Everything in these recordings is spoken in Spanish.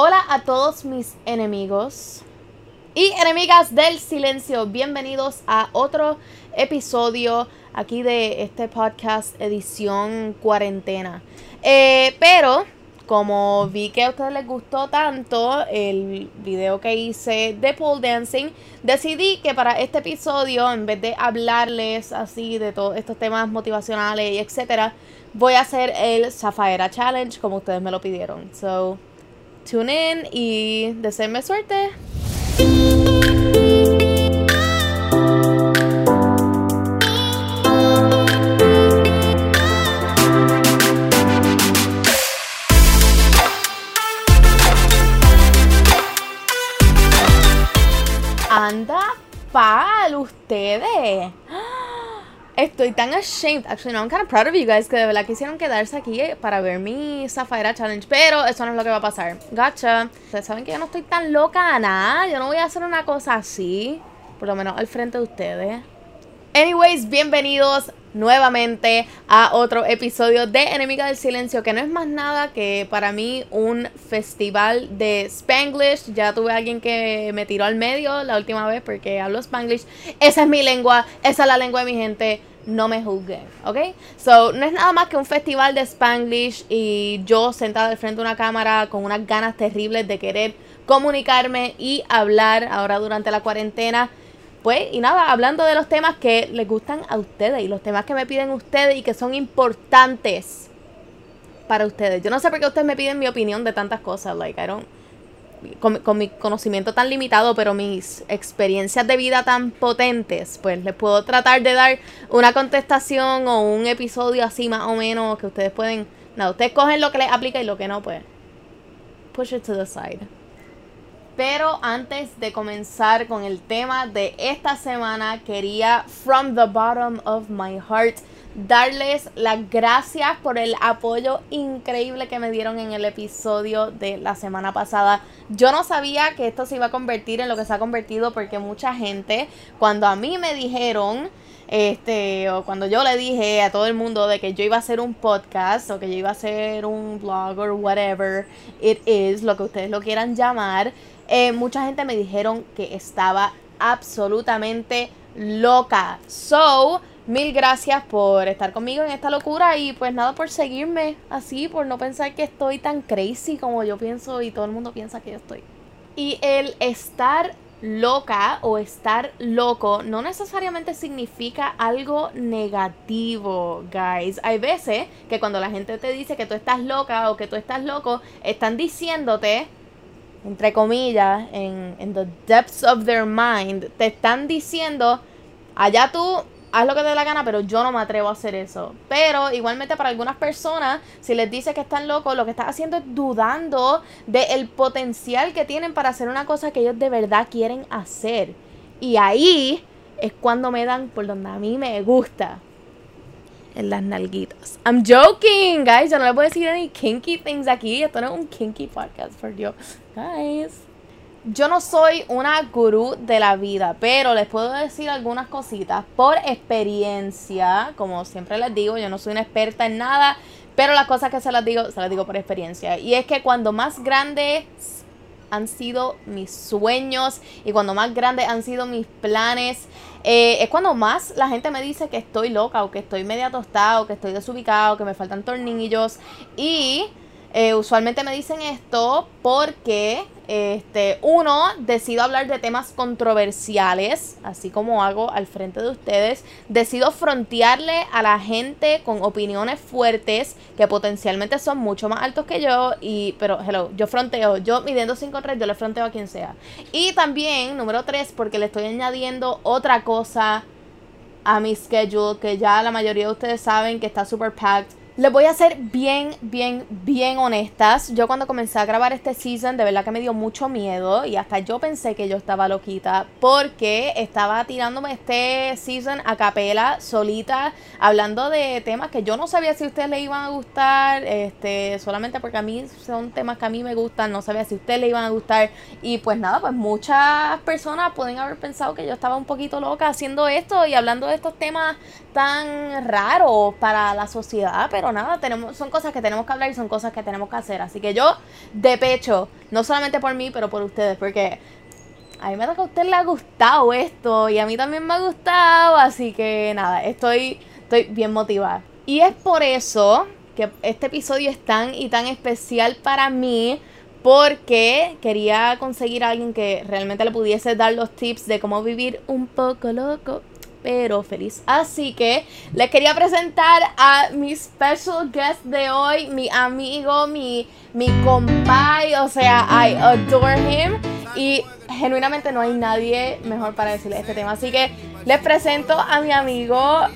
Hola a todos mis enemigos y enemigas del silencio. Bienvenidos a otro episodio aquí de este podcast edición cuarentena. Eh, pero como vi que a ustedes les gustó tanto el video que hice de pole dancing, decidí que para este episodio, en vez de hablarles así de todos estos temas motivacionales y etcétera, voy a hacer el Zafaera Challenge como ustedes me lo pidieron. So, tune in y deseenme suerte. Anda pal ustedes. Estoy tan ashamed. Actually, no, I'm kind of proud of you guys que de verdad quisieron quedarse aquí para ver mi Zafaira Challenge. Pero eso no es lo que va a pasar. Gotcha. Ustedes saben que yo no estoy tan loca, nada. Yo no voy a hacer una cosa así. Por lo menos al frente de ustedes. Anyways, bienvenidos nuevamente a otro episodio de Enemiga del Silencio, que no es más nada que para mí un festival de Spanglish. Ya tuve alguien que me tiró al medio la última vez porque hablo Spanglish. Esa es mi lengua, esa es la lengua de mi gente. No me juzguen, ¿ok? So, no es nada más que un festival de Spanglish y yo sentada al frente de una cámara con unas ganas terribles de querer comunicarme y hablar ahora durante la cuarentena. Pues, y nada, hablando de los temas que les gustan a ustedes y los temas que me piden ustedes y que son importantes para ustedes. Yo no sé por qué ustedes me piden mi opinión de tantas cosas. Like, I don't. Con, con, mi conocimiento tan limitado, pero mis experiencias de vida tan potentes, pues les puedo tratar de dar una contestación o un episodio así más o menos que ustedes pueden. Nada, ustedes cogen lo que les aplica y lo que no, pues. Push it to the side. Pero antes de comenzar con el tema de esta semana, quería, from the bottom of my heart, darles las gracias por el apoyo increíble que me dieron en el episodio de la semana pasada. Yo no sabía que esto se iba a convertir en lo que se ha convertido porque mucha gente, cuando a mí me dijeron, este, o cuando yo le dije a todo el mundo de que yo iba a hacer un podcast o que yo iba a hacer un blog o whatever it is, lo que ustedes lo quieran llamar, eh, mucha gente me dijeron que estaba absolutamente loca. So, mil gracias por estar conmigo en esta locura y pues nada por seguirme así, por no pensar que estoy tan crazy como yo pienso y todo el mundo piensa que yo estoy. Y el estar loca o estar loco no necesariamente significa algo negativo, guys. Hay veces que cuando la gente te dice que tú estás loca o que tú estás loco, están diciéndote, entre comillas, en, en the depths of their mind, te están diciendo, allá tú haz lo que te dé la gana, pero yo no me atrevo a hacer eso. Pero igualmente para algunas personas, si les dice que están locos, lo que estás haciendo es dudando del potencial que tienen para hacer una cosa que ellos de verdad quieren hacer. Y ahí es cuando me dan por donde a mí me gusta. En las nalguitas. I'm joking, guys. Yo no les voy a decir any kinky things aquí. Esto no es un kinky podcast, por Dios. Guys yo no soy una gurú de la vida, pero les puedo decir algunas cositas por experiencia. Como siempre les digo, yo no soy una experta en nada, pero las cosas que se las digo, se las digo por experiencia. Y es que cuando más grandes han sido mis sueños y cuando más grandes han sido mis planes, eh, es cuando más la gente me dice que estoy loca o que estoy media tostada o que estoy desubicado, que me faltan tornillos. Y eh, usualmente me dicen esto porque este, uno, decido hablar de temas controversiales, así como hago al frente de ustedes. Decido frontearle a la gente con opiniones fuertes que potencialmente son mucho más altos que yo. Y, pero, hello, yo fronteo, yo midiendo 5'3, yo le fronteo a quien sea. Y también, número 3, porque le estoy añadiendo otra cosa a mi schedule que ya la mayoría de ustedes saben que está super packed les voy a ser bien, bien, bien honestas. Yo cuando comencé a grabar este season, de verdad que me dio mucho miedo y hasta yo pensé que yo estaba loquita porque estaba tirándome este season a capela, solita, hablando de temas que yo no sabía si a ustedes les iban a gustar, este, solamente porque a mí son temas que a mí me gustan, no sabía si a ustedes les iban a gustar y pues nada, pues muchas personas pueden haber pensado que yo estaba un poquito loca haciendo esto y hablando de estos temas tan raros para la sociedad, pero nada, tenemos, son cosas que tenemos que hablar y son cosas que tenemos que hacer. Así que yo, de pecho, no solamente por mí, pero por ustedes, porque a mí me da que a usted le ha gustado esto y a mí también me ha gustado, así que nada, estoy, estoy bien motivada. Y es por eso que este episodio es tan y tan especial para mí porque quería conseguir a alguien que realmente le pudiese dar los tips de cómo vivir un poco loco pero feliz. Así que les quería presentar a mi special guest de hoy, mi amigo, mi, mi o sea, I adore him. Y genuinamente no hay nadie mejor para decirle este tema. Así que les presento a mi amigo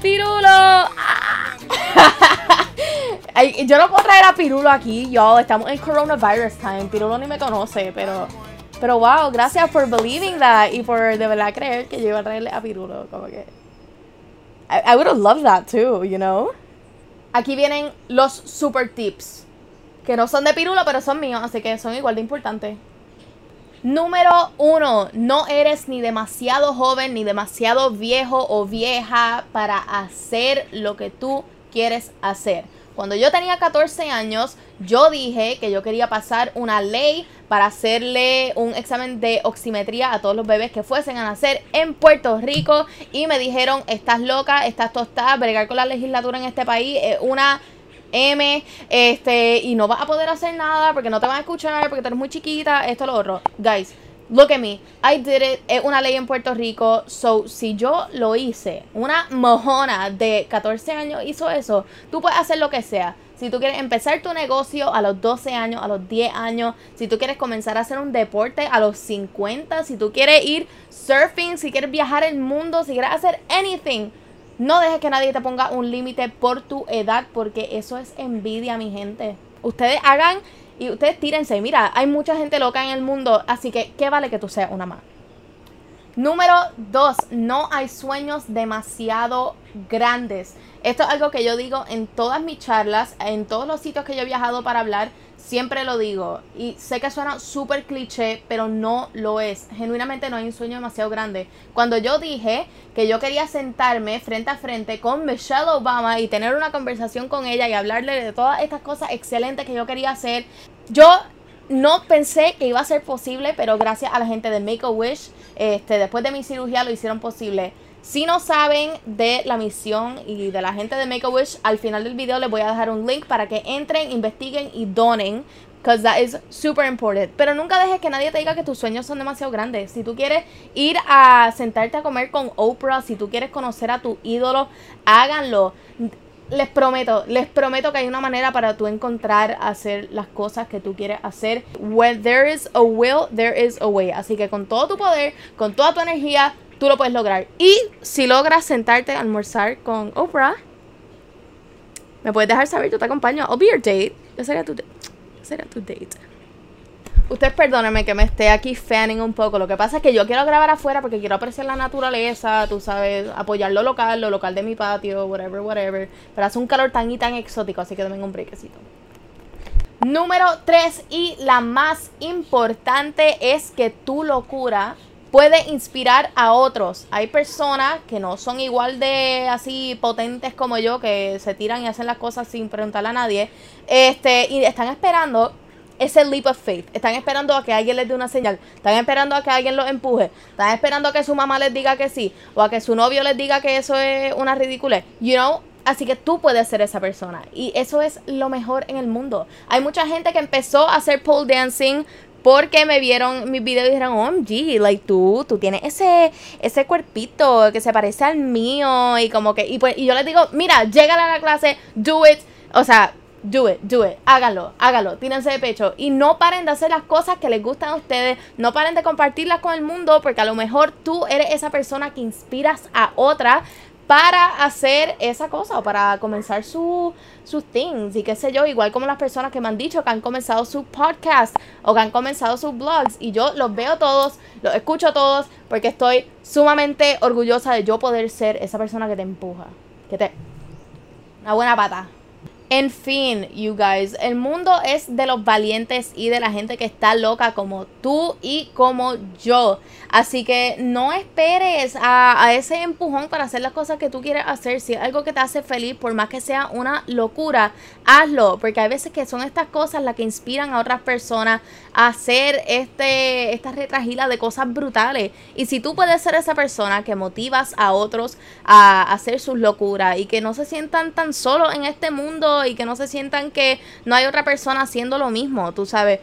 Pirulo. yo no puedo traer a Pirulo aquí, yo. Estamos en coronavirus time. Pirulo ni me conoce, pero. Pero wow, gracias por believing that y por de verdad creer que yo iba a traerle a Pirulo. Como que. I, I would have loved that too, you know. Aquí vienen los super tips. Que no son de Pirulo, pero son míos, así que son igual de importantes. Número uno, no eres ni demasiado joven ni demasiado viejo o vieja para hacer lo que tú quieres hacer. Cuando yo tenía 14 años, yo dije que yo quería pasar una ley para hacerle un examen de oximetría a todos los bebés que fuesen a nacer en Puerto Rico y me dijeron, estás loca, estás tostada, bregar con la legislatura en este país es una M, este, y no vas a poder hacer nada porque no te van a escuchar, porque tú eres muy chiquita, esto, lo otro. Guys, look at me, I did it, es una ley en Puerto Rico, so si yo lo hice, una mojona de 14 años hizo eso, tú puedes hacer lo que sea. Si tú quieres empezar tu negocio a los 12 años, a los 10 años, si tú quieres comenzar a hacer un deporte a los 50, si tú quieres ir surfing, si quieres viajar el mundo, si quieres hacer anything, no dejes que nadie te ponga un límite por tu edad, porque eso es envidia, mi gente. Ustedes hagan y ustedes tírense. Mira, hay mucha gente loca en el mundo, así que ¿qué vale que tú seas una más? Número dos, no hay sueños demasiado grandes. Esto es algo que yo digo en todas mis charlas, en todos los sitios que yo he viajado para hablar. Siempre lo digo y sé que suena súper cliché, pero no lo es. Genuinamente no hay un sueño demasiado grande. Cuando yo dije que yo quería sentarme frente a frente con Michelle Obama y tener una conversación con ella y hablarle de todas estas cosas excelentes que yo quería hacer, yo no pensé que iba a ser posible, pero gracias a la gente de Make a Wish, este, después de mi cirugía lo hicieron posible. Si no saben de la misión y de la gente de Make a Wish, al final del video les voy a dejar un link para que entren, investiguen y donen. Because that is super important. Pero nunca dejes que nadie te diga que tus sueños son demasiado grandes. Si tú quieres ir a sentarte a comer con Oprah, si tú quieres conocer a tu ídolo, háganlo. Les prometo, les prometo que hay una manera para tú encontrar hacer las cosas que tú quieres hacer. When there is a will, there is a way. Así que con todo tu poder, con toda tu energía, tú lo puedes lograr. Y si logras sentarte a almorzar con Oprah, me puedes dejar saber, yo te acompaño. I'll be your date. Yo sería tu, sería tu date. Ustedes perdónenme que me esté aquí fanning un poco. Lo que pasa es que yo quiero grabar afuera porque quiero apreciar la naturaleza, tú sabes, apoyar lo local, lo local de mi patio, whatever, whatever. Pero hace un calor tan y tan exótico, así que denme un brequecito. Número 3 y la más importante es que tu locura puede inspirar a otros. Hay personas que no son igual de así potentes como yo, que se tiran y hacen las cosas sin preguntarle a nadie, este, y están esperando ese leap of faith. Están esperando a que alguien les dé una señal. Están esperando a que alguien los empuje. Están esperando a que su mamá les diga que sí. O a que su novio les diga que eso es una ridiculez. You know, Así que tú puedes ser esa persona. Y eso es lo mejor en el mundo. Hay mucha gente que empezó a hacer pole dancing porque me vieron mis videos y dijeron, OMG, like tú, tú tienes ese, ese cuerpito que se parece al mío. Y como que, y pues, y yo les digo, mira, llega a la clase, do it. O sea, do it, do it, háganlo, háganlo, tírense de pecho. Y no paren de hacer las cosas que les gustan a ustedes, no paren de compartirlas con el mundo, porque a lo mejor tú eres esa persona que inspiras a otra para hacer esa cosa o para comenzar sus things y qué sé yo, igual como las personas que me han dicho que han comenzado su podcast o que han comenzado sus blogs y yo los veo todos, los escucho todos porque estoy sumamente orgullosa de yo poder ser esa persona que te empuja, que te... Una buena pata. En fin, you guys, el mundo es de los valientes y de la gente que está loca como tú y como yo. Así que no esperes a, ese empujón para hacer las cosas que tú quieres hacer. Si es algo que te hace feliz, por más que sea una locura, hazlo. Porque hay veces que son estas cosas las que inspiran a otras personas a hacer este, esta retragila de cosas brutales. Y si tú puedes ser esa persona que motivas a otros a hacer sus locuras y que no se sientan tan solos en este mundo y que no se sientan que no hay otra persona haciendo lo mismo, tú sabes.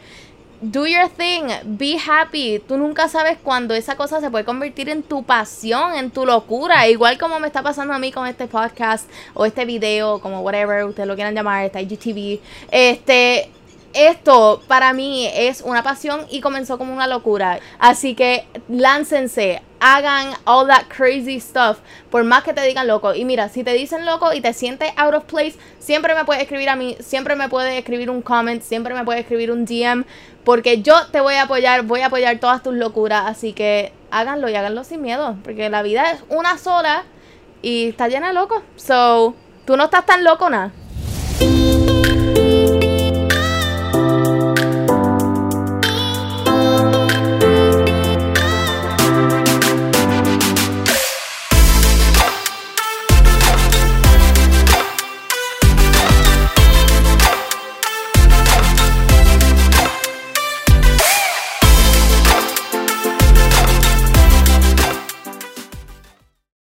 Do your thing, be happy. Tú nunca sabes cuándo esa cosa se puede convertir en tu pasión, en tu locura. Igual como me está pasando a mí con este podcast o este video, como whatever ustedes lo quieran llamar, este IGTV. Este, esto para mí es una pasión y comenzó como una locura. Así que láncense, hagan all that crazy stuff, por más que te digan loco. Y mira, si te dicen loco y te sientes out of place, siempre me puedes escribir a mí, siempre me puedes escribir un comment, siempre me puedes escribir un DM, porque yo te voy a apoyar, voy a apoyar todas tus locuras. Así que háganlo y háganlo sin miedo, porque la vida es una sola y está llena de locos. So, tú no estás tan loco, nada.